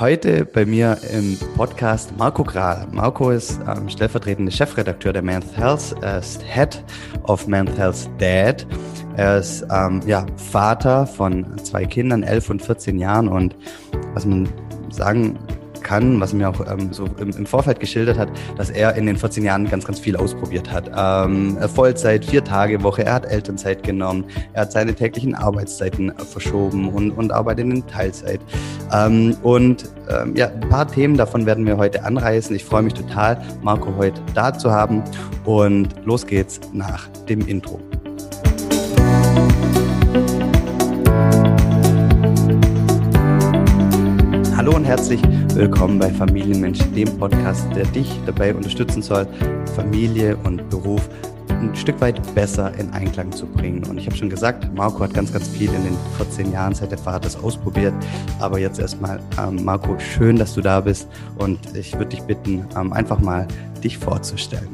Heute bei mir im Podcast Marco Grahl. Marco ist ähm, stellvertretende Chefredakteur der Men's Health, er ist Head of Men's Health Dad. Er ist ähm, ja, Vater von zwei Kindern, 11 und 14 Jahren und was man sagen kann, was mir auch ähm, so im, im, Vorfeld geschildert hat, dass er in den 14 Jahren ganz, ganz viel ausprobiert hat. Ähm, Vollzeit, vier Tage Woche, er hat Elternzeit genommen, er hat seine täglichen Arbeitszeiten verschoben und, und arbeitet in Teilzeit. Ähm, und ähm, ja, ein paar Themen davon werden wir heute anreißen. Ich freue mich total, Marco heute da zu haben. Und los geht's nach dem Intro. Hallo und herzlich willkommen bei Familienmensch, dem Podcast, der dich dabei unterstützen soll, Familie und Beruf ein Stück weit besser in Einklang zu bringen. Und ich habe schon gesagt, Marco hat ganz, ganz viel in den 14 Jahren seit der Vaters ausprobiert. Aber jetzt erstmal, ähm, Marco, schön, dass du da bist. Und ich würde dich bitten, ähm, einfach mal dich vorzustellen.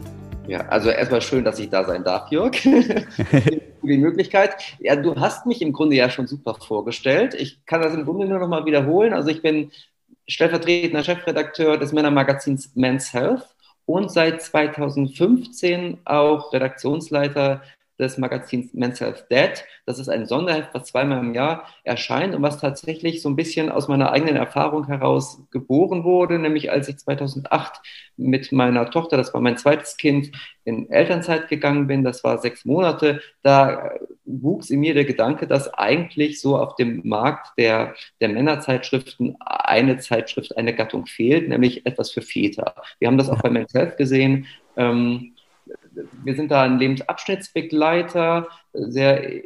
Ja, also erstmal schön, dass ich da sein darf, Jörg. die Möglichkeit. Ja, du hast mich im Grunde ja schon super vorgestellt. Ich kann das im Grunde nur noch mal wiederholen. Also ich bin stellvertretender Chefredakteur des Männermagazins Men's Health und seit 2015 auch Redaktionsleiter des Magazins Men's Health Dead. Das ist ein Sonderheft, was zweimal im Jahr erscheint und was tatsächlich so ein bisschen aus meiner eigenen Erfahrung heraus geboren wurde, nämlich als ich 2008 mit meiner Tochter, das war mein zweites Kind, in Elternzeit gegangen bin, das war sechs Monate, da wuchs in mir der Gedanke, dass eigentlich so auf dem Markt der, der Männerzeitschriften eine Zeitschrift, eine Gattung fehlt, nämlich etwas für Väter. Wir haben das auch bei Men's Health gesehen. Ähm, wir sind da ein Lebensabschnittsbegleiter, sehr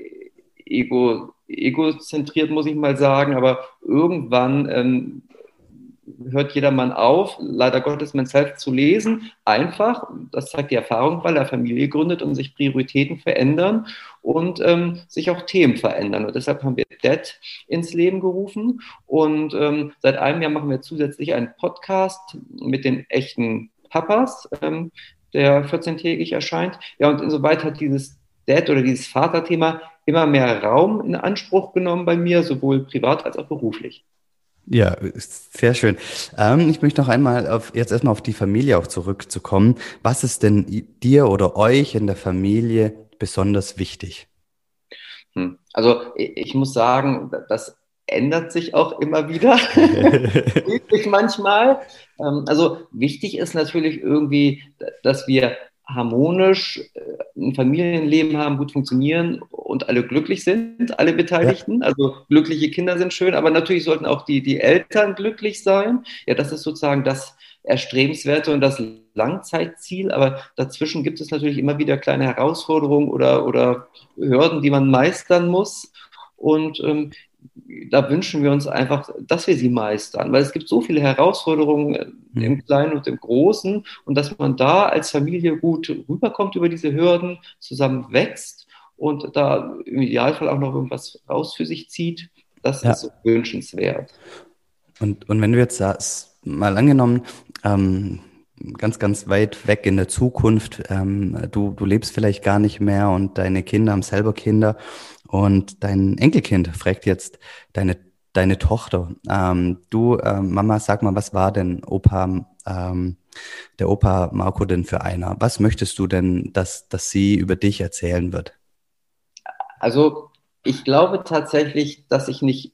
ego, egozentriert, muss ich mal sagen, aber irgendwann ähm, hört jedermann auf, leider Gottes Men's Health zu lesen. Einfach, das zeigt die Erfahrung, weil er Familie gründet und sich Prioritäten verändern und ähm, sich auch Themen verändern. Und deshalb haben wir Dead ins Leben gerufen. Und ähm, seit einem Jahr machen wir zusätzlich einen Podcast mit den echten Papas. Ähm, der 14-tägig erscheint. Ja, und insoweit hat dieses Dad oder dieses Vaterthema immer mehr Raum in Anspruch genommen bei mir, sowohl privat als auch beruflich. Ja, sehr schön. Ähm, ich möchte noch einmal auf, jetzt erstmal auf die Familie auch zurückzukommen. Was ist denn dir oder euch in der Familie besonders wichtig? Hm. Also ich muss sagen, das ändert sich auch immer wieder. manchmal. Ähm, also wichtig ist natürlich irgendwie, dass wir harmonisch äh, ein Familienleben haben, gut funktionieren und alle glücklich sind, alle Beteiligten. Ja. Also glückliche Kinder sind schön, aber natürlich sollten auch die, die Eltern glücklich sein. Ja, das ist sozusagen das Erstrebenswerte und das Langzeitziel. Aber dazwischen gibt es natürlich immer wieder kleine Herausforderungen oder, oder Hürden, die man meistern muss. Und ähm, da wünschen wir uns einfach, dass wir sie meistern, weil es gibt so viele Herausforderungen mhm. im Kleinen und im Großen und dass man da als Familie gut rüberkommt über diese Hürden, zusammen wächst und da im Idealfall auch noch irgendwas raus für sich zieht, das ja. ist so wünschenswert. Und, und wenn du jetzt sagst, mal angenommen, ähm, ganz, ganz weit weg in der Zukunft, ähm, du, du lebst vielleicht gar nicht mehr und deine Kinder haben selber Kinder und dein Enkelkind fragt jetzt deine, deine Tochter, ähm, du, ähm, Mama, sag mal, was war denn Opa, ähm, der Opa Marco denn für einer? Was möchtest du denn, dass, dass sie über dich erzählen wird? Also, ich glaube tatsächlich, dass ich nicht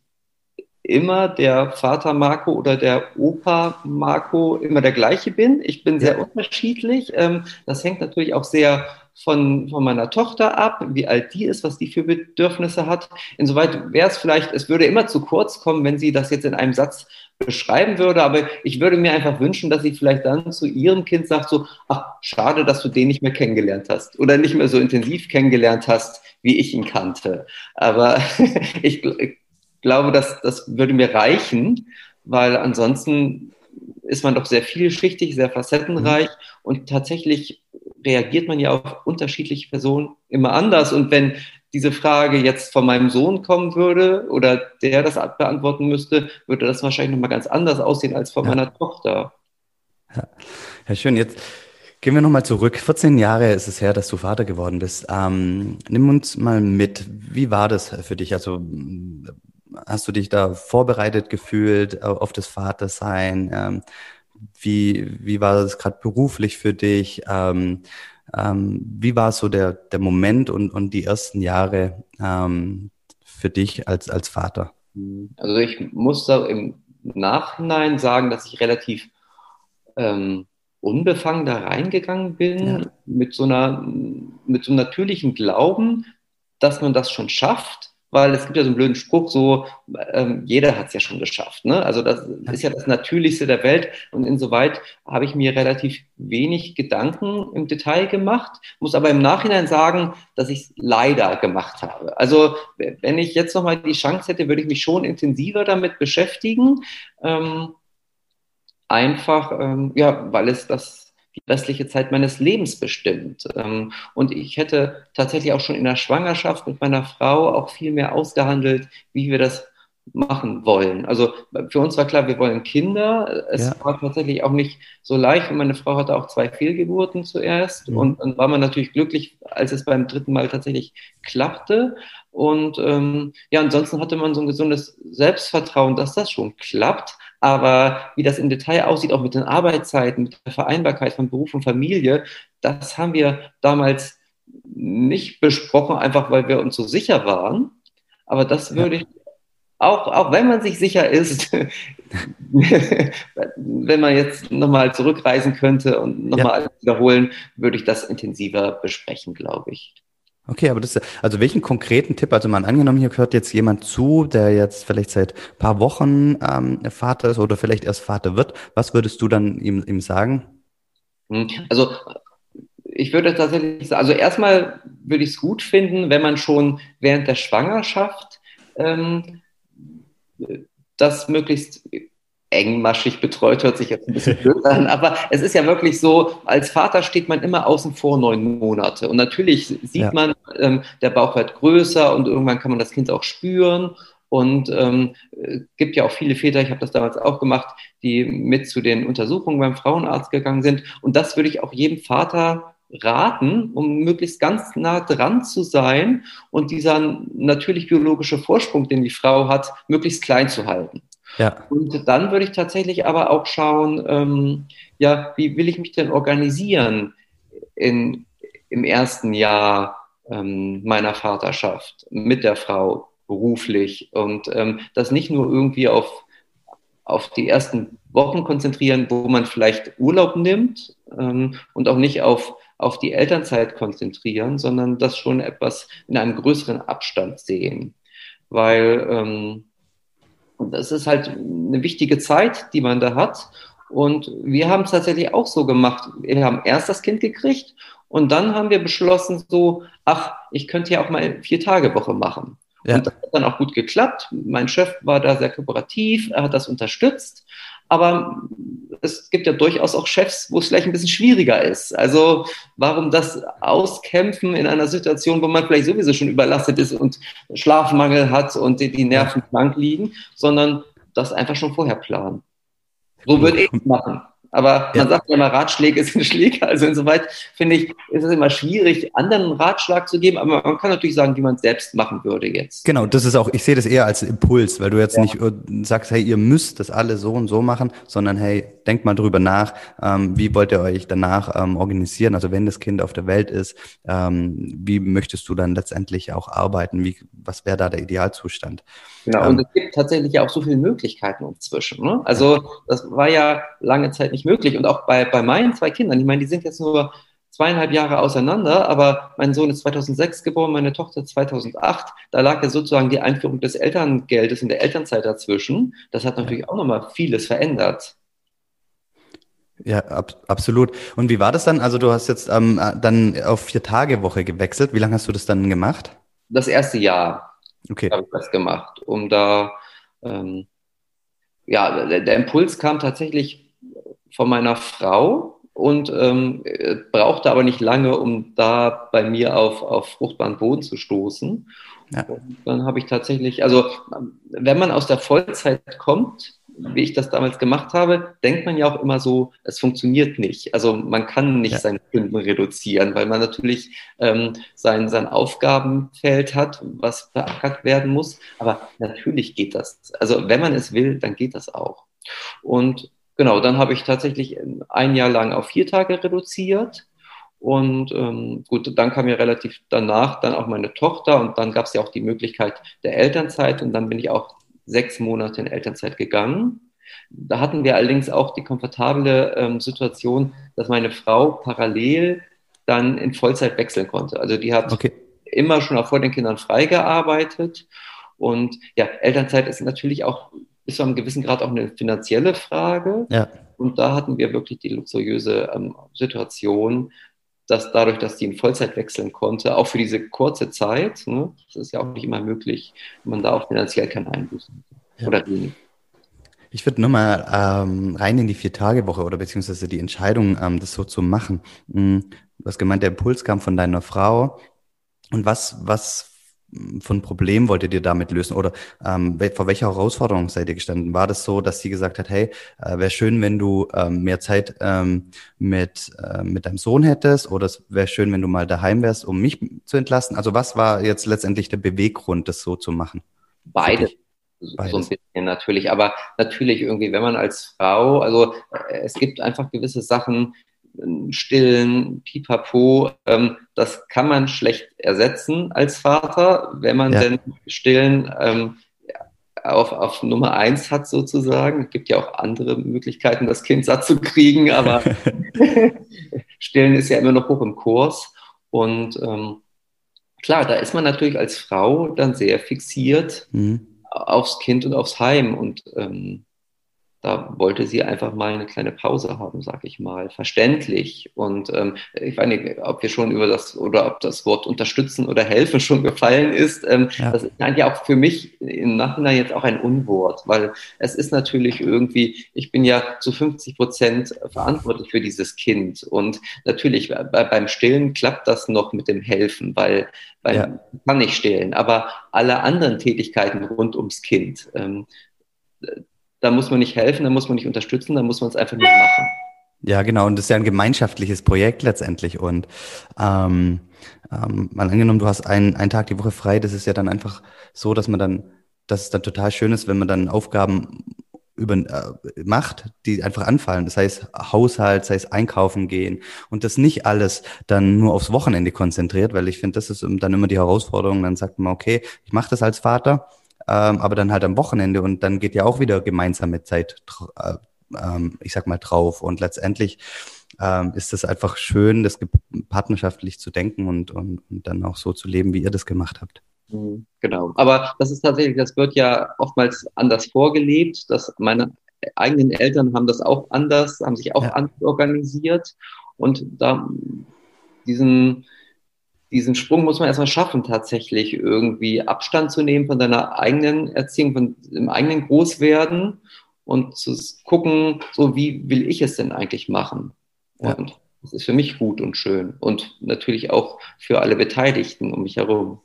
immer der Vater Marco oder der Opa Marco immer der gleiche bin. Ich bin sehr ja. unterschiedlich. Ähm, das hängt natürlich auch sehr von, von meiner Tochter ab, wie alt die ist, was die für Bedürfnisse hat. Insoweit wäre es vielleicht, es würde immer zu kurz kommen, wenn sie das jetzt in einem Satz beschreiben würde, aber ich würde mir einfach wünschen, dass sie vielleicht dann zu ihrem Kind sagt so, ach, schade, dass du den nicht mehr kennengelernt hast oder nicht mehr so intensiv kennengelernt hast, wie ich ihn kannte. Aber ich, ich glaube, dass das würde mir reichen, weil ansonsten ist man doch sehr vielschichtig, sehr facettenreich mhm. und tatsächlich reagiert man ja auf unterschiedliche Personen immer anders. Und wenn diese Frage jetzt von meinem Sohn kommen würde oder der das beantworten müsste, würde das wahrscheinlich nochmal ganz anders aussehen als von ja. meiner Tochter. Ja. ja, schön. Jetzt gehen wir nochmal zurück. 14 Jahre ist es her, dass du Vater geworden bist. Ähm, nimm uns mal mit. Wie war das für dich? Also hast du dich da vorbereitet gefühlt auf das Vatersein? Ähm, wie, wie war das gerade beruflich für dich? Ähm, ähm, wie war so der, der Moment und, und die ersten Jahre ähm, für dich als, als Vater? Also ich muss da im Nachhinein sagen, dass ich relativ ähm, unbefangen da reingegangen bin, ja. mit, so einer, mit so einem natürlichen Glauben, dass man das schon schafft weil es gibt ja so einen blöden Spruch, so ähm, jeder hat es ja schon geschafft. Ne? Also das ist ja das Natürlichste der Welt und insoweit habe ich mir relativ wenig Gedanken im Detail gemacht, muss aber im Nachhinein sagen, dass ich es leider gemacht habe. Also wenn ich jetzt nochmal die Chance hätte, würde ich mich schon intensiver damit beschäftigen. Ähm, einfach, ähm, ja, weil es das die restliche Zeit meines Lebens bestimmt. Ähm, und ich hätte tatsächlich auch schon in der Schwangerschaft mit meiner Frau auch viel mehr ausgehandelt, wie wir das machen wollen. Also für uns war klar, wir wollen Kinder. Es ja. war tatsächlich auch nicht so leicht. Und meine Frau hatte auch zwei Fehlgeburten zuerst. Mhm. Und dann war man natürlich glücklich, als es beim dritten Mal tatsächlich klappte. Und ähm, ja, ansonsten hatte man so ein gesundes Selbstvertrauen, dass das schon klappt. Aber wie das im Detail aussieht, auch mit den Arbeitszeiten, mit der Vereinbarkeit von Beruf und Familie, das haben wir damals nicht besprochen, einfach weil wir uns so sicher waren. Aber das würde ich, auch, auch wenn man sich sicher ist, wenn man jetzt nochmal zurückreisen könnte und nochmal ja. alles wiederholen, würde ich das intensiver besprechen, glaube ich. Okay, aber das, also welchen konkreten Tipp, also mal angenommen, hier gehört jetzt jemand zu, der jetzt vielleicht seit paar Wochen ähm, Vater ist oder vielleicht erst Vater wird, was würdest du dann ihm, ihm sagen? Hm, also ich würde tatsächlich sagen, also erstmal würde ich es gut finden, wenn man schon während der Schwangerschaft ähm, das möglichst engmaschig betreut, hört sich jetzt ein bisschen blöd an, aber es ist ja wirklich so, als Vater steht man immer außen vor neun Monate. Und natürlich sieht ja. man, ähm, der Bauch wird größer und irgendwann kann man das Kind auch spüren. Und ähm, gibt ja auch viele Väter, ich habe das damals auch gemacht, die mit zu den Untersuchungen beim Frauenarzt gegangen sind. Und das würde ich auch jedem Vater raten, um möglichst ganz nah dran zu sein und dieser natürlich biologische Vorsprung, den die Frau hat, möglichst klein zu halten. Ja. Und dann würde ich tatsächlich aber auch schauen, ähm, ja, wie will ich mich denn organisieren in, im ersten Jahr ähm, meiner Vaterschaft mit der Frau beruflich und ähm, das nicht nur irgendwie auf, auf die ersten Wochen konzentrieren, wo man vielleicht Urlaub nimmt ähm, und auch nicht auf, auf die Elternzeit konzentrieren, sondern das schon etwas in einem größeren Abstand sehen. Weil ähm, und das ist halt eine wichtige Zeit, die man da hat. Und wir haben es tatsächlich auch so gemacht. Wir haben erst das Kind gekriegt und dann haben wir beschlossen, so, ach, ich könnte ja auch mal vier Tage Woche machen. Ja. Und das hat dann auch gut geklappt. Mein Chef war da sehr kooperativ, er hat das unterstützt. Aber es gibt ja durchaus auch Chefs, wo es vielleicht ein bisschen schwieriger ist. Also warum das auskämpfen in einer Situation, wo man vielleicht sowieso schon überlastet ist und Schlafmangel hat und die, die Nerven blank liegen, sondern das einfach schon vorher planen. So würde ich es machen. Aber ja. man sagt ja immer, Ratschläge sind Schläge. Also insoweit finde ich, ist es immer schwierig, anderen einen Ratschlag zu geben. Aber man kann natürlich sagen, wie man es selbst machen würde jetzt. Genau, das ist auch, ich sehe das eher als Impuls, weil du jetzt ja. nicht äh, sagst, hey, ihr müsst das alle so und so machen, sondern hey, denkt mal drüber nach, ähm, wie wollt ihr euch danach ähm, organisieren? Also wenn das Kind auf der Welt ist, ähm, wie möchtest du dann letztendlich auch arbeiten? Wie, was wäre da der Idealzustand? Genau, ähm, und es gibt tatsächlich ja auch so viele Möglichkeiten inzwischen. Ne? Also das war ja lange Zeit nicht möglich. Und auch bei, bei meinen zwei Kindern, ich meine, die sind jetzt nur zweieinhalb Jahre auseinander, aber mein Sohn ist 2006 geboren, meine Tochter 2008. Da lag ja sozusagen die Einführung des Elterngeldes in der Elternzeit dazwischen. Das hat natürlich auch nochmal vieles verändert. Ja, ab, absolut. Und wie war das dann? Also du hast jetzt ähm, dann auf vier Tage Woche gewechselt. Wie lange hast du das dann gemacht? Das erste Jahr okay. habe ich das gemacht, um da ähm, ja, der, der, Impuls kam tatsächlich von meiner Frau und ähm, brauchte aber nicht lange, um da bei mir auf, auf fruchtbaren Boden zu stoßen. Ja. dann habe ich tatsächlich, also wenn man aus der Vollzeit kommt, wie ich das damals gemacht habe, denkt man ja auch immer so, es funktioniert nicht. Also man kann nicht ja. seine Stunden reduzieren, weil man natürlich ähm, sein, sein Aufgabenfeld hat, was verackert werden muss. Aber natürlich geht das. Also wenn man es will, dann geht das auch. Und genau, dann habe ich tatsächlich ein Jahr lang auf vier Tage reduziert. Und ähm, gut, dann kam ja relativ danach dann auch meine Tochter und dann gab es ja auch die Möglichkeit der Elternzeit und dann bin ich auch sechs Monate in Elternzeit gegangen. Da hatten wir allerdings auch die komfortable ähm, Situation, dass meine Frau parallel dann in Vollzeit wechseln konnte. Also die hat okay. immer schon auch vor den Kindern freigearbeitet. Und ja, Elternzeit ist natürlich auch bis zu einem gewissen Grad auch eine finanzielle Frage. Ja. Und da hatten wir wirklich die luxuriöse ähm, Situation, dass dadurch, dass die in Vollzeit wechseln konnte, auch für diese kurze Zeit, ne, das ist ja auch nicht immer möglich, man da auch finanziell keine Einbußen ja. oder wenig. Ich würde nochmal ähm, rein in die Vier-Tage-Woche oder beziehungsweise die Entscheidung, ähm, das so zu machen. Hm, du hast gemeint, der Impuls kam von deiner Frau. Und was, was von Problem wolltet ihr damit lösen? Oder ähm, vor welcher Herausforderung seid ihr gestanden? War das so, dass sie gesagt hat, hey, äh, wäre schön, wenn du ähm, mehr Zeit ähm, mit, äh, mit deinem Sohn hättest oder es wäre schön, wenn du mal daheim wärst, um mich zu entlasten? Also was war jetzt letztendlich der Beweggrund, das so zu machen? Beide. Beides. So ein bisschen natürlich, aber natürlich irgendwie, wenn man als Frau, also äh, es gibt einfach gewisse Sachen, Stillen, Pipapo, ähm, das kann man schlecht ersetzen als Vater, wenn man ja. denn Stillen ähm, auf, auf Nummer eins hat sozusagen. Es gibt ja auch andere Möglichkeiten, das Kind satt zu kriegen, aber Stillen ist ja immer noch hoch im Kurs. Und ähm, klar, da ist man natürlich als Frau dann sehr fixiert mhm. aufs Kind und aufs Heim. Und ähm, da wollte sie einfach mal eine kleine Pause haben, sag ich mal, verständlich. Und ähm, ich weiß nicht, ob wir schon über das oder ob das Wort unterstützen oder helfen schon gefallen ist. Ähm, ja. Das ist eigentlich auch für mich im Nachhinein jetzt auch ein Unwort, weil es ist natürlich irgendwie, ich bin ja zu 50 Prozent verantwortlich für dieses Kind. Und natürlich bei, beim Stillen klappt das noch mit dem Helfen, weil, weil ja. kann nicht stillen. Aber alle anderen Tätigkeiten rund ums Kind, ähm, da muss man nicht helfen, da muss man nicht unterstützen, da muss man es einfach nur machen. Ja, genau. Und das ist ja ein gemeinschaftliches Projekt letztendlich. Und ähm, ähm, mal angenommen, du hast einen, einen Tag die Woche frei, das ist ja dann einfach so, dass man dann, dass es dann total schön ist, wenn man dann Aufgaben über, äh, macht, die einfach anfallen. Das heißt Haushalt, sei es einkaufen gehen und das nicht alles dann nur aufs Wochenende konzentriert, weil ich finde, das ist dann immer die Herausforderung. Dann sagt man, okay, ich mache das als Vater, ähm, aber dann halt am Wochenende und dann geht ja auch wieder gemeinsame Zeit, äh, ähm, ich sag mal, drauf. Und letztendlich ähm, ist es einfach schön, das partnerschaftlich zu denken und, und, und dann auch so zu leben, wie ihr das gemacht habt. Mhm, genau. Aber das ist tatsächlich, das wird ja oftmals anders vorgelebt. Dass meine eigenen Eltern haben das auch anders, haben sich auch ja. anders organisiert. Und da diesen, diesen Sprung muss man erstmal schaffen, tatsächlich irgendwie Abstand zu nehmen von deiner eigenen Erziehung, von dem eigenen Großwerden und zu gucken, so wie will ich es denn eigentlich machen? Und ja. das ist für mich gut und schön und natürlich auch für alle Beteiligten um mich herum.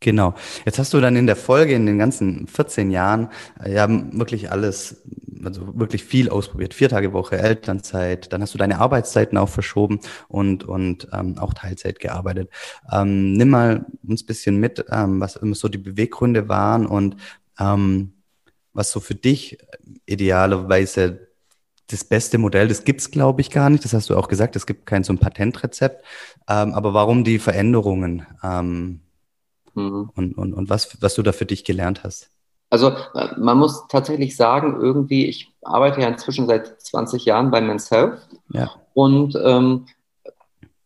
Genau. Jetzt hast du dann in der Folge in den ganzen 14 Jahren äh, ja wirklich alles, also wirklich viel ausprobiert. Vier Tage Woche, Elternzeit, dann hast du deine Arbeitszeiten auch verschoben und, und ähm, auch Teilzeit gearbeitet. Ähm, nimm mal uns bisschen mit, ähm, was immer so die Beweggründe waren und ähm, was so für dich idealerweise das beste Modell, das gibt's glaube ich gar nicht. Das hast du auch gesagt, es gibt kein so ein Patentrezept. Ähm, aber warum die Veränderungen? Ähm, mhm. und, und, und was, was du da für dich gelernt hast. Also äh, man muss tatsächlich sagen, irgendwie, ich arbeite ja inzwischen seit 20 Jahren bei Men's Health ja. und ähm,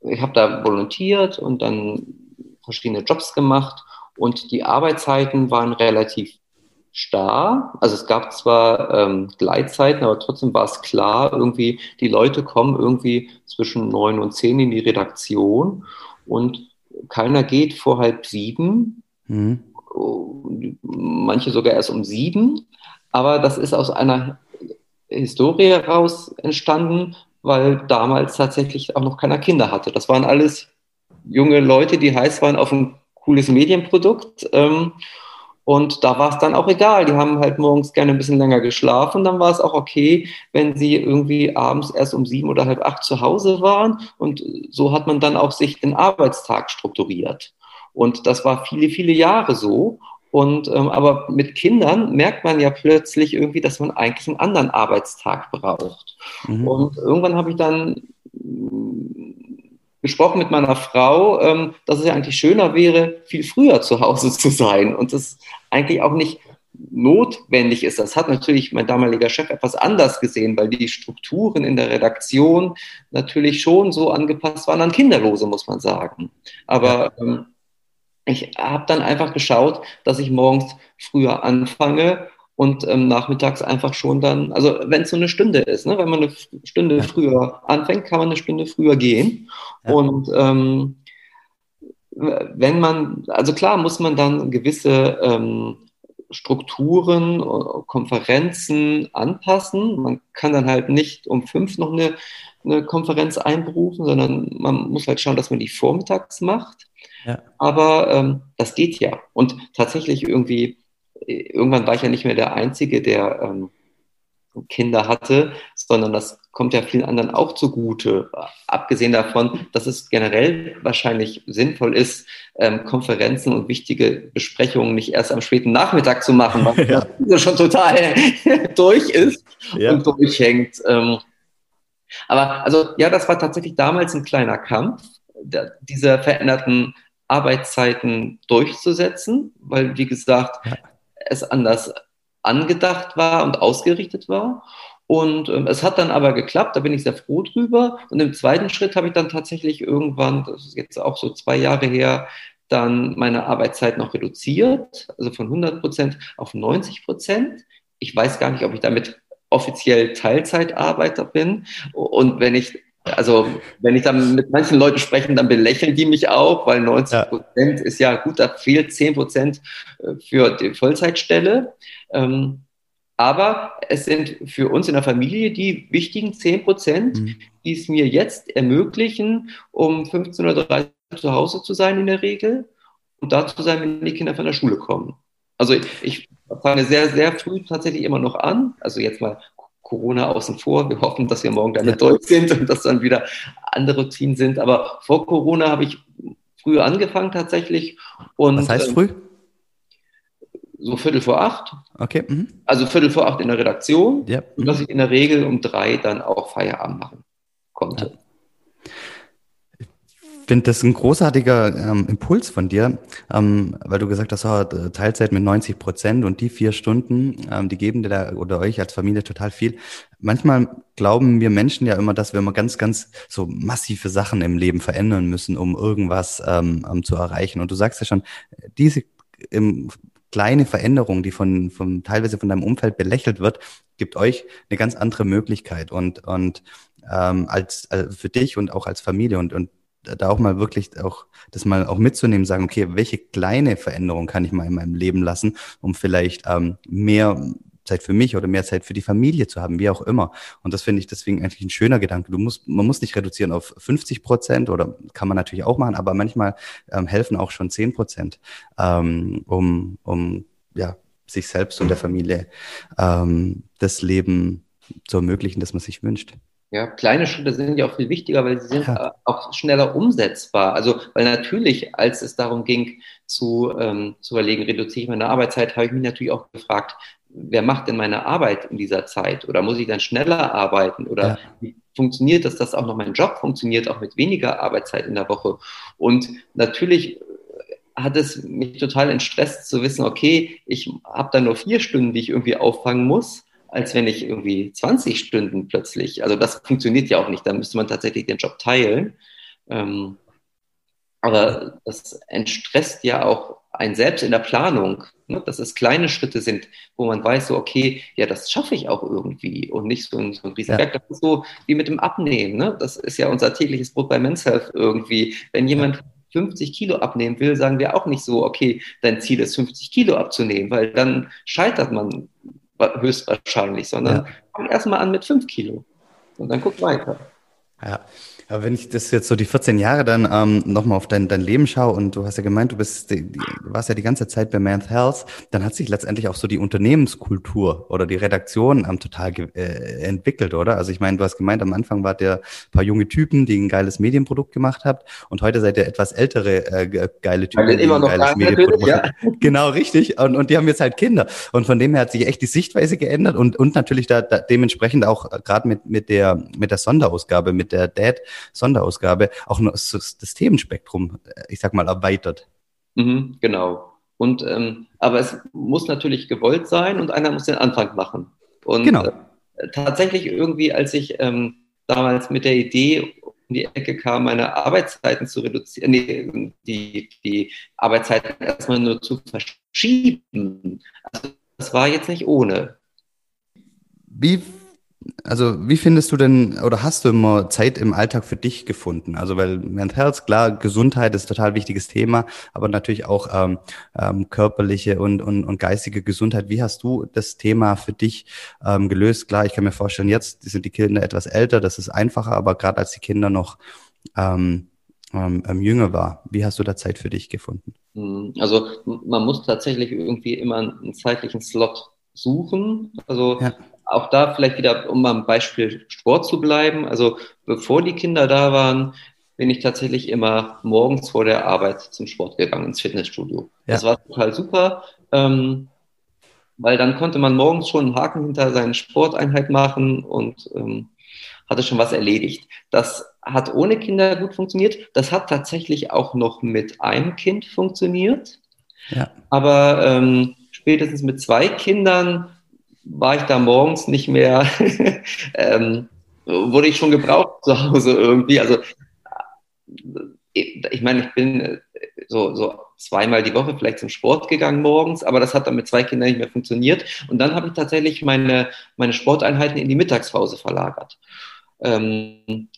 ich habe da volontiert und dann verschiedene Jobs gemacht und die Arbeitszeiten waren relativ starr. Also es gab zwar ähm, Gleitzeiten, aber trotzdem war es klar, irgendwie die Leute kommen irgendwie zwischen neun und zehn in die Redaktion und keiner geht vor halb sieben, mhm. manche sogar erst um sieben. Aber das ist aus einer Historie heraus entstanden, weil damals tatsächlich auch noch keiner Kinder hatte. Das waren alles junge Leute, die heiß waren auf ein cooles Medienprodukt. Ähm, Und da war es dann auch egal. Die haben halt morgens gerne ein bisschen länger geschlafen. Dann war es auch okay, wenn sie irgendwie abends erst um sieben oder halb acht zu Hause waren. Und so hat man dann auch sich den Arbeitstag strukturiert. Und das war viele, viele Jahre so. Und ähm, aber mit Kindern merkt man ja plötzlich irgendwie, dass man eigentlich einen anderen Arbeitstag braucht. Mhm. Und irgendwann habe ich dann gesprochen mit meiner Frau, ähm, dass es ja eigentlich schöner wäre, viel früher zu Hause zu sein und das eigentlich auch nicht notwendig ist. Das hat natürlich mein damaliger Chef etwas anders gesehen, weil die Strukturen in der Redaktion natürlich schon so angepasst waren an Kinderlose, muss man sagen. Aber ähm, ich habe dann einfach geschaut, dass ich morgens früher anfange und ähm, nachmittags einfach schon dann, also wenn es so eine Stunde ist, ne, wenn man eine Stunde ja. früher anfängt, kann man eine Stunde früher gehen. Ja. Und ähm, wenn man, also klar muss man dann gewisse ähm, Strukturen, Konferenzen anpassen. Man kann dann halt nicht um fünf noch eine, eine Konferenz einberufen, sondern man muss halt schauen, dass man die vormittags macht. Ja. Aber ähm, das geht ja. Und tatsächlich irgendwie irgendwann war ich ja nicht mehr der Einzige, der ähm, Kinder hatte, sondern das kommt ja vielen anderen auch zugute. Abgesehen davon, dass es generell wahrscheinlich sinnvoll ist, ähm, Konferenzen und wichtige Besprechungen nicht erst am späten Nachmittag zu machen, weil ja. schon total durch ist ja. und durchhängt. Ähm, aber also ja, das war tatsächlich damals ein kleiner Kampf, diese veränderten Arbeitszeiten durchzusetzen, weil wie gesagt, es anders angedacht war und ausgerichtet war. Und ähm, es hat dann aber geklappt, da bin ich sehr froh drüber. Und im zweiten Schritt habe ich dann tatsächlich irgendwann, das ist jetzt auch so zwei Jahre her, dann meine Arbeitszeit noch reduziert, also von 100 Prozent auf 90 Prozent. Ich weiß gar nicht, ob ich damit offiziell Teilzeitarbeiter bin. Und wenn ich also wenn ich dann mit manchen Leuten spreche, dann belächeln die mich auch, weil 90 Prozent ja. ist ja gut, da fehlt 10 Prozent äh, für die Vollzeitstelle. Ähm, aber es sind für uns in der Familie die wichtigen 10 Prozent, mhm. die es mir jetzt ermöglichen, um 15.30 Uhr zu Hause zu sein in der Regel und da zu sein, wenn die Kinder von der Schule kommen. Also ich, ich fange sehr, sehr früh tatsächlich immer noch an. Also jetzt mal Corona außen vor. Wir hoffen, dass wir morgen damit ja. durch sind und dass dann wieder andere Routinen sind. Aber vor Corona habe ich früher angefangen tatsächlich. Und, Was heißt ähm, früh? So Viertel vor acht. Okay. Mhm. Also Viertel vor acht in der Redaktion. Ja. Und dass ich in der Regel um drei dann auch Feierabend machen konnte. Ja finde das ein großartiger ähm, Impuls von dir, ähm, weil du gesagt hast, oh, Teilzeit mit 90 Prozent und die vier Stunden, ähm, die geben dir da oder euch als Familie total viel. Manchmal glauben wir Menschen ja immer, dass wir immer ganz, ganz so massive Sachen im Leben verändern müssen, um irgendwas ähm, ähm zu erreichen. Und du sagst ja schon, diese im, kleine Veränderung, die von, von teilweise von deinem Umfeld belächelt wird, gibt euch eine ganz andere Möglichkeit und und ähm, als, als für dich und auch als Familie und und da auch mal wirklich auch das mal auch mitzunehmen, sagen, okay, welche kleine Veränderung kann ich mal in meinem Leben lassen, um vielleicht ähm, mehr Zeit für mich oder mehr Zeit für die Familie zu haben, wie auch immer. Und das finde ich deswegen eigentlich ein schöner Gedanke. Du musst, man muss nicht reduzieren auf 50 Prozent oder kann man natürlich auch machen, aber manchmal ähm, helfen auch schon 10 Prozent, ähm, um, um ja, sich selbst und der Familie ähm, das Leben zu ermöglichen, das man sich wünscht. Ja, kleine Schritte sind ja auch viel wichtiger, weil sie sind ja. auch schneller umsetzbar. Also, weil natürlich, als es darum ging, zu, ähm, zu überlegen, reduziere ich meine Arbeitszeit, habe ich mich natürlich auch gefragt, wer macht denn meine Arbeit in dieser Zeit? Oder muss ich dann schneller arbeiten? Oder ja. wie funktioniert das, dass auch noch mein Job funktioniert, auch mit weniger Arbeitszeit in der Woche? Und natürlich hat es mich total entstresst zu wissen, okay, ich habe da nur vier Stunden, die ich irgendwie auffangen muss als wenn ich irgendwie 20 Stunden plötzlich, also das funktioniert ja auch nicht, da müsste man tatsächlich den Job teilen. Ähm, aber das entstresst ja auch ein selbst in der Planung, ne? dass es kleine Schritte sind, wo man weiß, so, okay, ja, das schaffe ich auch irgendwie und nicht so ein, so ein Riesenberg. Ja. Das ist so wie mit dem Abnehmen. Ne? Das ist ja unser tägliches Brot bei Men's Health irgendwie. Wenn jemand ja. 50 Kilo abnehmen will, sagen wir auch nicht so, okay, dein Ziel ist 50 Kilo abzunehmen, weil dann scheitert man höchstwahrscheinlich, sondern ja. fang erstmal an mit 5 Kilo und dann guck weiter. Ja, aber wenn ich das jetzt so die 14 Jahre dann ähm, nochmal auf dein, dein Leben schaue und du hast ja gemeint, du bist, die, du warst ja die ganze Zeit bei Man's Health, dann hat sich letztendlich auch so die Unternehmenskultur oder die Redaktion ähm, total äh, entwickelt, oder? Also ich meine, du hast gemeint, am Anfang wart ihr ein paar junge Typen, die ein geiles Medienprodukt gemacht habt und heute seid ihr etwas ältere äh, geile Typen, die immer noch ein geiles Medienprodukt ja. Genau, richtig. Und, und die haben jetzt halt Kinder. Und von dem her hat sich echt die Sichtweise geändert und, und natürlich da, da dementsprechend auch äh, gerade mit, mit der mit der Sonderausgabe, mit der Dad Sonderausgabe auch noch das, das Themenspektrum, ich sag mal, erweitert. Mhm, genau. Und ähm, aber es muss natürlich gewollt sein und einer muss den Anfang machen. Und genau. äh, tatsächlich irgendwie, als ich ähm, damals mit der Idee um die Ecke kam, meine Arbeitszeiten zu reduzieren, nee, die, die Arbeitszeiten erstmal nur zu verschieben. Also das war jetzt nicht ohne. Wie also wie findest du denn oder hast du immer Zeit im Alltag für dich gefunden? Also weil Mental Health, klar, Gesundheit ist total wichtiges Thema, aber natürlich auch ähm, ähm, körperliche und, und, und geistige Gesundheit. Wie hast du das Thema für dich ähm, gelöst? Klar, ich kann mir vorstellen, jetzt sind die Kinder etwas älter, das ist einfacher, aber gerade als die Kinder noch ähm, ähm, ähm jünger war, wie hast du da Zeit für dich gefunden? Hm, also man muss tatsächlich irgendwie immer einen zeitlichen Slot suchen. Also ja auch da vielleicht wieder, um am Beispiel Sport zu bleiben. Also bevor die Kinder da waren, bin ich tatsächlich immer morgens vor der Arbeit zum Sport gegangen, ins Fitnessstudio. Ja. Das war total super, ähm, weil dann konnte man morgens schon einen Haken hinter seine Sporteinheit machen und ähm, hatte schon was erledigt. Das hat ohne Kinder gut funktioniert. Das hat tatsächlich auch noch mit einem Kind funktioniert. Ja. Aber ähm, spätestens mit zwei Kindern war ich da morgens nicht mehr, ähm, wurde ich schon gebraucht zu Hause irgendwie. Also ich meine, ich bin so, so zweimal die Woche vielleicht zum Sport gegangen morgens, aber das hat dann mit zwei Kindern nicht mehr funktioniert. Und dann habe ich tatsächlich meine, meine Sporteinheiten in die Mittagspause verlagert. Ähm,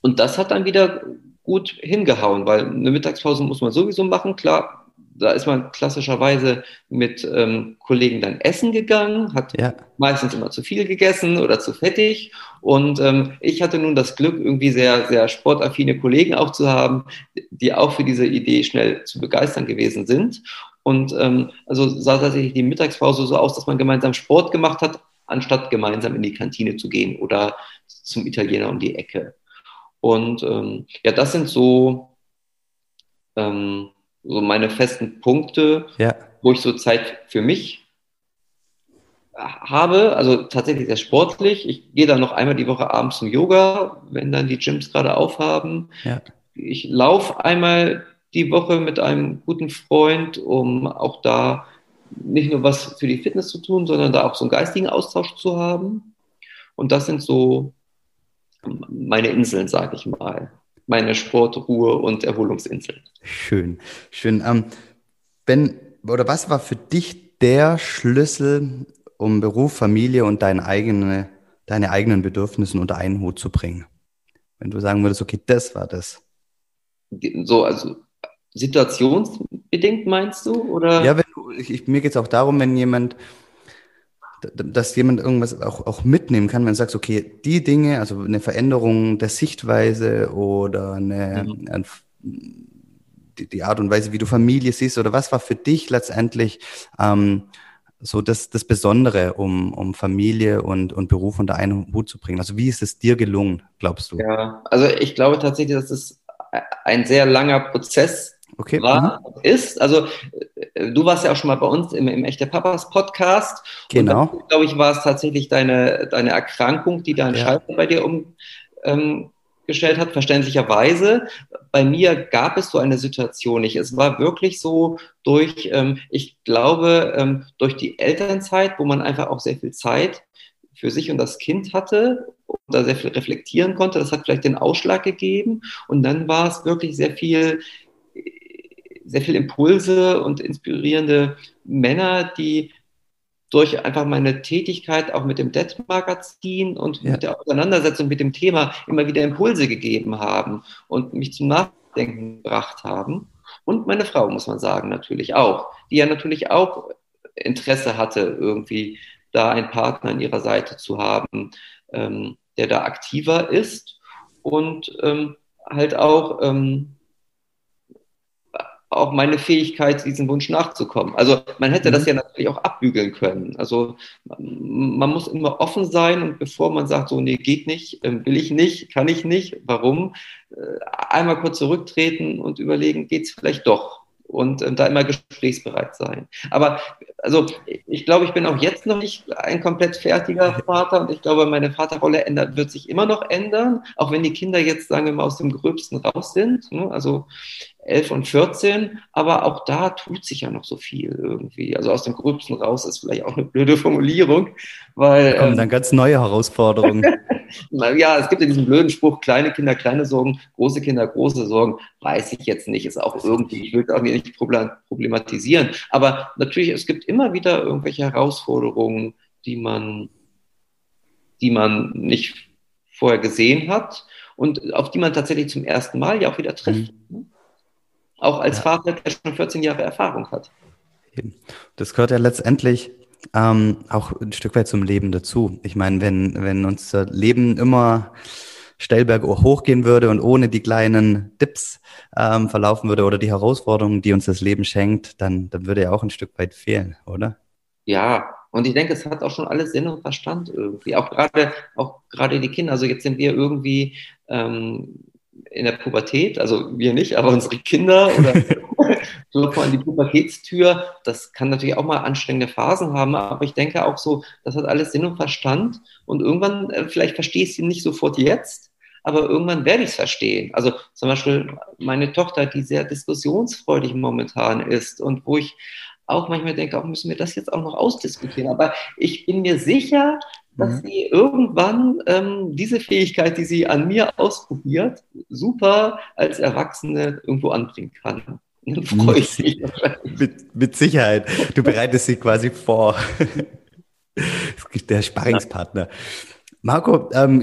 und das hat dann wieder gut hingehauen, weil eine Mittagspause muss man sowieso machen. Klar, da ist man klassischerweise mit ähm, Kollegen dann essen gegangen, hat ja. meistens immer zu viel gegessen oder zu fettig. Und ähm, ich hatte nun das Glück, irgendwie sehr, sehr sportaffine Kollegen auch zu haben, die auch für diese Idee schnell zu begeistern gewesen sind. Und ähm, also sah tatsächlich die Mittagspause so aus, dass man gemeinsam Sport gemacht hat, anstatt gemeinsam in die Kantine zu gehen oder zum Italiener um die Ecke. Und ähm, ja, das sind so ähm, so meine festen Punkte, ja. wo ich so Zeit für mich habe, also tatsächlich sehr sportlich. Ich gehe dann noch einmal die Woche abends zum Yoga, wenn dann die Gyms gerade aufhaben. Ja. Ich laufe einmal die Woche mit einem guten Freund, um auch da nicht nur was für die Fitness zu tun, sondern da auch so einen geistigen Austausch zu haben. Und das sind so meine Inseln, sage ich mal meine Sportruhe und Erholungsinsel. Schön, schön. Ähm, ben, oder was war für dich der Schlüssel, um Beruf, Familie und deine, eigene, deine eigenen Bedürfnisse unter einen Hut zu bringen? Wenn du sagen würdest, okay, das war das. So, also situationsbedingt meinst du? Oder? Ja, wenn du, ich, mir geht es auch darum, wenn jemand dass jemand irgendwas auch, auch mitnehmen kann, wenn du sagst, okay, die Dinge, also eine Veränderung der Sichtweise oder eine, mhm. ein, die, die, Art und Weise, wie du Familie siehst, oder was war für dich letztendlich ähm, so das, das Besondere, um, um Familie und, und Beruf unter einen Hut zu bringen? Also wie ist es dir gelungen, glaubst du? Ja, also ich glaube tatsächlich, dass es ein sehr langer Prozess okay. war, mhm. ist. Also du warst ja auch schon mal bei uns im, im Echte Papas Podcast. Genau. glaube ich, war es tatsächlich deine, deine Erkrankung, die deinen ja. Schalter bei dir umgestellt ähm, hat, verständlicherweise. Bei mir gab es so eine Situation nicht. Es war wirklich so durch, ähm, ich glaube, ähm, durch die Elternzeit, wo man einfach auch sehr viel Zeit für sich und das Kind hatte und da sehr viel reflektieren konnte. Das hat vielleicht den Ausschlag gegeben. Und dann war es wirklich sehr viel sehr viel Impulse und inspirierende Männer, die durch einfach meine Tätigkeit auch mit dem Dead-Magazin und ja. mit der Auseinandersetzung mit dem Thema immer wieder Impulse gegeben haben und mich zum Nachdenken gebracht haben. Und meine Frau, muss man sagen, natürlich auch, die ja natürlich auch Interesse hatte, irgendwie da einen Partner an ihrer Seite zu haben, ähm, der da aktiver ist. und ähm, halt auch, ähm, auch meine Fähigkeit, diesem Wunsch nachzukommen. Also man hätte mhm. das ja natürlich auch abbügeln können. Also man muss immer offen sein und bevor man sagt, so, nee, geht nicht, ähm, will ich nicht, kann ich nicht, warum, äh, einmal kurz zurücktreten und überlegen, geht es vielleicht doch und äh, da immer gesprächsbereit sein. Aber also ich glaube, ich bin auch jetzt noch nicht ein komplett fertiger Vater und ich glaube, meine Vaterrolle ändert, wird sich immer noch ändern, auch wenn die Kinder jetzt, sagen wir mal, aus dem Gröbsten raus sind. Ne? Also 11 und 14, aber auch da tut sich ja noch so viel irgendwie. Also aus dem Gröbsten raus ist vielleicht auch eine blöde Formulierung, weil. Da kommen ähm, dann ganz neue Herausforderungen. ja, es gibt ja diesen blöden Spruch, kleine Kinder, kleine Sorgen, große Kinder, große Sorgen, weiß ich jetzt nicht, ist auch irgendwie, ich will auch nicht problematisieren. Aber natürlich, es gibt immer wieder irgendwelche Herausforderungen, die man, die man nicht vorher gesehen hat und auf die man tatsächlich zum ersten Mal ja auch wieder trifft. Mhm. Auch als ja. Vater, der schon 14 Jahre Erfahrung hat. Das gehört ja letztendlich ähm, auch ein Stück weit zum Leben dazu. Ich meine, wenn, wenn unser Leben immer Stellberg hochgehen würde und ohne die kleinen Dips ähm, verlaufen würde oder die Herausforderungen, die uns das Leben schenkt, dann, dann würde ja auch ein Stück weit fehlen, oder? Ja, und ich denke, es hat auch schon alles Sinn und Verstand irgendwie. Auch gerade, auch gerade die Kinder. Also jetzt sind wir irgendwie ähm, in der Pubertät, also wir nicht, aber unsere Kinder oder klopfen an die Pubertätstür. Das kann natürlich auch mal anstrengende Phasen haben, aber ich denke auch so, das hat alles Sinn und Verstand und irgendwann, äh, vielleicht verstehe ich sie nicht sofort jetzt, aber irgendwann werde ich es verstehen. Also zum Beispiel meine Tochter, die sehr diskussionsfreudig momentan ist und wo ich auch manchmal denke, auch müssen wir das jetzt auch noch ausdiskutieren. Aber ich bin mir sicher, dass mhm. sie irgendwann ähm, diese Fähigkeit, die sie an mir ausprobiert, super als Erwachsene irgendwo anbringen kann. dann freue ich mich. Mit, mit Sicherheit. Du bereitest sie quasi vor. Der Sparringspartner. Ja. Marco, ähm,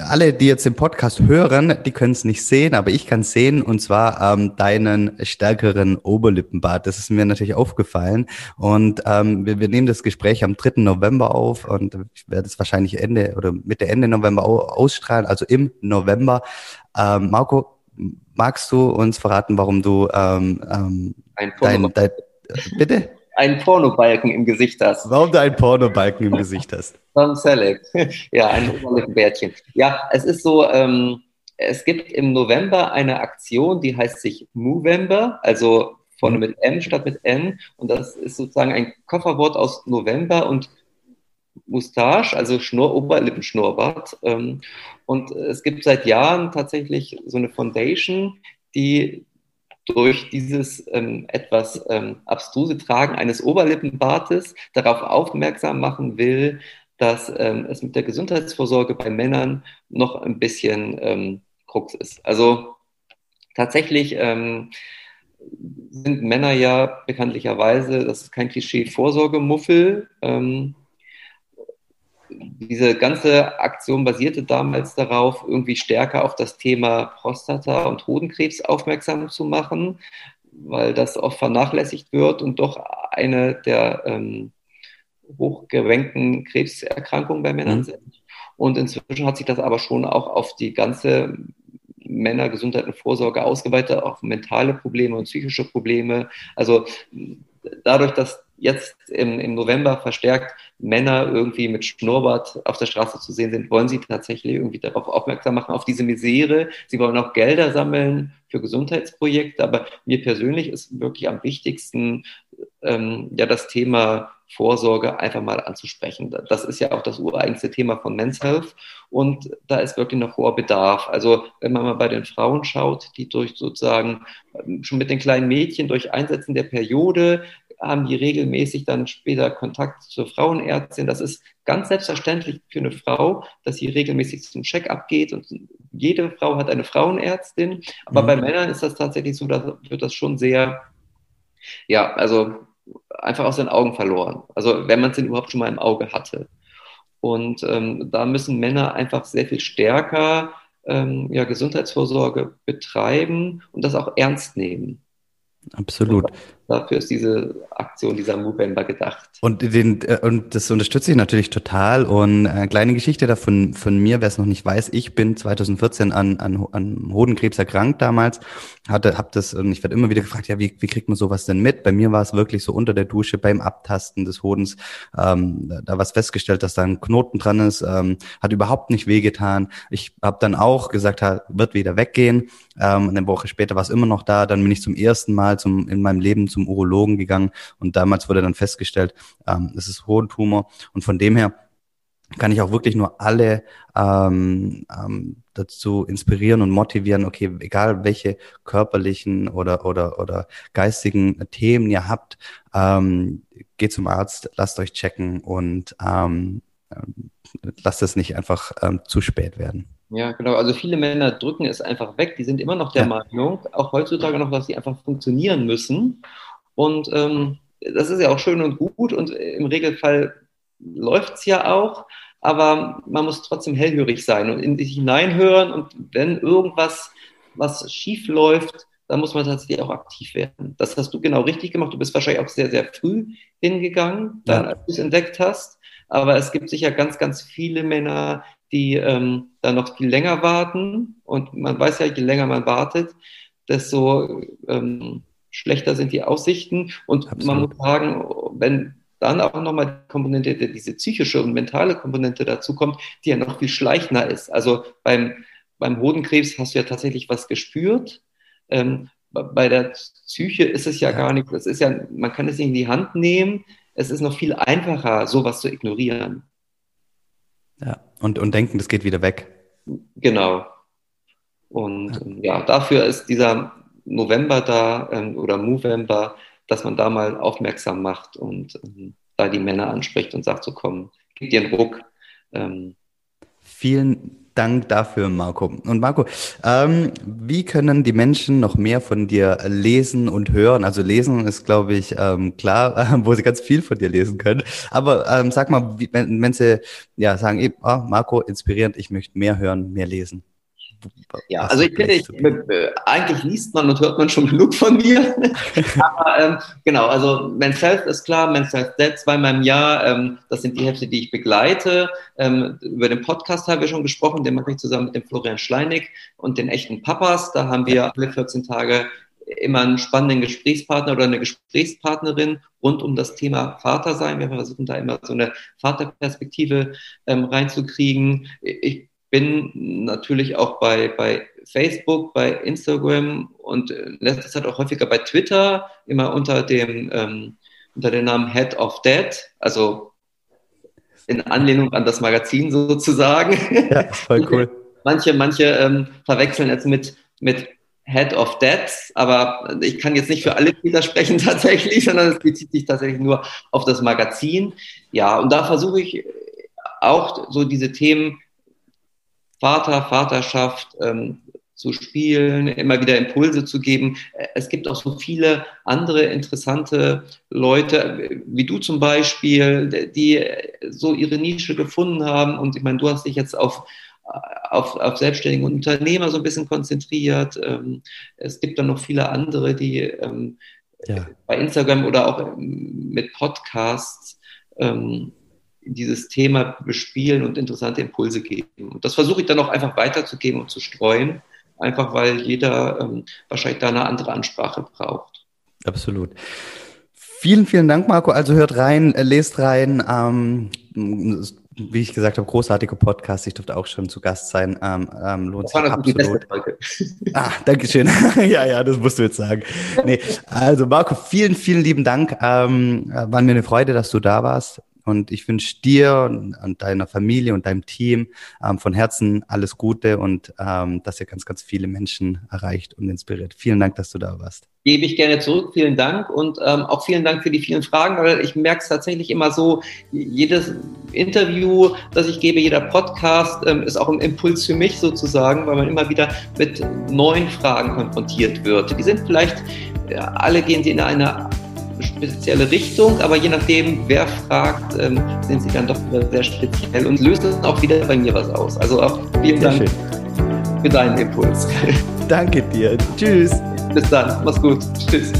alle, die jetzt den Podcast hören, die können es nicht sehen, aber ich kann es sehen und zwar ähm, deinen stärkeren Oberlippenbart. Das ist mir natürlich aufgefallen und ähm, wir, wir, nehmen das Gespräch am 3. November auf und ich werde es wahrscheinlich Ende oder Mitte Ende November ausstrahlen, also im November. Ähm, Marco, magst du uns verraten, warum du ähm, ähm, dein, dein, bitte? Einen Pornobalken im Gesicht hast. Warum du einen Pornobalken im Gesicht hast? Tom Selleck. ja, ein Oberlippenbärtchen. Ja, es ist so, ähm, es gibt im November eine Aktion, die heißt sich Movember, also vorne mit M statt mit N. Und das ist sozusagen ein Kofferwort aus November und Moustache, also Schnur, Oberlippenschnurrbart. Ähm, und es gibt seit Jahren tatsächlich so eine Foundation, die durch dieses ähm, etwas ähm, abstruse Tragen eines Oberlippenbartes darauf aufmerksam machen will, dass ähm, es mit der Gesundheitsvorsorge bei Männern noch ein bisschen ähm, Krux ist. Also tatsächlich ähm, sind Männer ja bekanntlicherweise, das ist kein Klischee, Vorsorgemuffel. Ähm, diese ganze Aktion basierte damals darauf, irgendwie stärker auf das Thema Prostata und Hodenkrebs aufmerksam zu machen, weil das oft vernachlässigt wird und doch eine der ähm, hochgerenkten Krebserkrankungen bei Männern mhm. sind. Und inzwischen hat sich das aber schon auch auf die ganze Männergesundheit und Vorsorge ausgeweitet, auf mentale Probleme und psychische Probleme. Also dadurch, dass jetzt im, im November verstärkt Männer irgendwie mit Schnurrbart auf der Straße zu sehen sind, wollen sie tatsächlich irgendwie darauf aufmerksam machen, auf diese Misere. Sie wollen auch Gelder sammeln für Gesundheitsprojekte, aber mir persönlich ist wirklich am wichtigsten, ähm, ja, das Thema Vorsorge einfach mal anzusprechen. Das ist ja auch das ureigenste Thema von Men's Health und da ist wirklich noch hoher Bedarf. Also wenn man mal bei den Frauen schaut, die durch sozusagen ähm, schon mit den kleinen Mädchen durch Einsetzen der Periode haben die regelmäßig dann später Kontakt zur Frauenärztin. Das ist ganz selbstverständlich für eine Frau, dass sie regelmäßig zum Check-up geht und jede Frau hat eine Frauenärztin. Aber mhm. bei Männern ist das tatsächlich so, da wird das schon sehr, ja, also einfach aus den Augen verloren. Also wenn man es denn überhaupt schon mal im Auge hatte. Und ähm, da müssen Männer einfach sehr viel stärker ähm, ja, Gesundheitsvorsorge betreiben und das auch ernst nehmen. Absolut. Dafür ist diese Aktion, dieser Movember gedacht. Und, den, äh, und das unterstütze ich natürlich total. Und äh, kleine Geschichte davon von mir, wer es noch nicht weiß, ich bin 2014 an, an, an Hodenkrebs erkrankt damals, hatte, hab das und ich werde immer wieder gefragt, ja, wie, wie kriegt man sowas denn mit? Bei mir war es wirklich so unter der Dusche beim Abtasten des Hodens, ähm, da was festgestellt, dass da ein Knoten dran ist, ähm, hat überhaupt nicht wehgetan. Ich habe dann auch gesagt, wird wieder weggehen. Ähm, eine Woche später war es immer noch da. Dann bin ich zum ersten Mal zum, in meinem Leben zum Urologen gegangen und damals wurde dann festgestellt, ähm, es ist Hodentumor. Und von dem her kann ich auch wirklich nur alle ähm, ähm, dazu inspirieren und motivieren, okay, egal welche körperlichen oder, oder, oder geistigen Themen ihr habt, ähm, geht zum Arzt, lasst euch checken und ähm, lasst es nicht einfach ähm, zu spät werden. Ja, genau. Also viele Männer drücken es einfach weg. Die sind immer noch der ja. Meinung, auch heutzutage noch, dass sie einfach funktionieren müssen. Und ähm, das ist ja auch schön und gut und im Regelfall läuft es ja auch. Aber man muss trotzdem hellhörig sein und in sich hineinhören. Und wenn irgendwas was schief läuft, dann muss man tatsächlich auch aktiv werden. Das hast du genau richtig gemacht. Du bist wahrscheinlich auch sehr, sehr früh hingegangen, dann, als du es entdeckt hast. Aber es gibt sicher ganz, ganz viele Männer, die ähm, dann noch viel länger warten. Und man weiß ja, je länger man wartet, desto ähm, schlechter sind die Aussichten. Und Absolut. man muss sagen, wenn dann auch nochmal die Komponente, diese psychische und mentale Komponente dazu kommt, die ja noch viel schleichender ist. Also beim, beim Hodenkrebs hast du ja tatsächlich was gespürt. Ähm, bei der Psyche ist es ja, ja gar nicht, das ist ja, man kann es nicht in die Hand nehmen. Es ist noch viel einfacher, sowas zu ignorieren. Ja, und, und denken, das geht wieder weg. Genau. Und ja, ja dafür ist dieser November da ähm, oder Movember, dass man da mal aufmerksam macht und ähm, da die Männer anspricht und sagt, so komm, gib dir einen Ruck. Ähm, Vielen Dank dafür, Marco. Und Marco, ähm, wie können die Menschen noch mehr von dir lesen und hören? Also lesen ist, glaube ich, ähm, klar, äh, wo sie ganz viel von dir lesen können. Aber ähm, sag mal, wie, wenn, wenn sie ja sagen, oh, Marco, inspirierend, ich möchte mehr hören, mehr lesen. Ja, also ich finde, ich, äh, eigentlich liest man und hört man schon genug von mir. Aber ähm, genau, also Men's Health ist klar, Men's Health Dead zweimal im Jahr. Ähm, das sind die Hefte, die ich begleite. Ähm, über den Podcast haben wir schon gesprochen, den mache ich zusammen mit dem Florian Schleinig und den echten Papas. Da haben wir alle 14 Tage immer einen spannenden Gesprächspartner oder eine Gesprächspartnerin rund um das Thema Vater sein. Wir versuchen da immer so eine Vaterperspektive ähm, reinzukriegen. Ich bin natürlich auch bei, bei Facebook, bei Instagram und äh, letztes Zeit auch häufiger bei Twitter, immer unter dem, ähm, unter dem Namen Head of Dead, also in Anlehnung an das Magazin sozusagen. Ja, voll cool. manche, manche ähm, verwechseln jetzt mit, mit Head of Dead, aber ich kann jetzt nicht für alle Twitter sprechen tatsächlich, sondern es bezieht sich tatsächlich nur auf das Magazin. Ja, und da versuche ich auch so diese Themen Vater, Vaterschaft ähm, zu spielen, immer wieder Impulse zu geben. Es gibt auch so viele andere interessante Leute, wie du zum Beispiel, die so ihre Nische gefunden haben. Und ich meine, du hast dich jetzt auf auf, auf selbstständige Unternehmer so ein bisschen konzentriert. Ähm, es gibt dann noch viele andere, die ähm, ja. bei Instagram oder auch mit Podcasts ähm, dieses Thema bespielen und interessante Impulse geben. Und das versuche ich dann auch einfach weiterzugeben und zu streuen, einfach weil jeder ähm, wahrscheinlich da eine andere Ansprache braucht. Absolut. Vielen, vielen Dank, Marco. Also hört rein, äh, lest rein. Ähm, wie ich gesagt habe, großartiger Podcast. Ich durfte auch schon zu Gast sein. Ähm, ähm, lohnt sich absolut. ah, danke schön. ja, ja, das musst du jetzt sagen. Nee, also Marco, vielen, vielen lieben Dank. Ähm, war mir eine Freude, dass du da warst. Und ich wünsche dir und, deiner Familie und deinem Team ähm, von Herzen alles Gute und ähm, dass ihr ganz, ganz viele Menschen erreicht und inspiriert. Vielen Dank, dass du da warst. Gebe ich gerne zurück. Vielen Dank und ähm, auch vielen Dank für die vielen Fragen, weil ich merke es tatsächlich immer so, jedes Interview, das ich gebe, jeder Podcast ähm, ist auch ein Impuls für mich sozusagen, weil man immer wieder mit neuen Fragen konfrontiert wird. Die sind vielleicht, äh, alle gehen sie in eine spezielle Richtung, aber je nachdem, wer fragt, ähm, sind sie dann doch sehr speziell und lösen auch wieder bei mir was aus. Also auch vielen sehr Dank schön. für deinen Impuls. Danke dir. Tschüss. Bis dann. Mach's gut. Tschüss.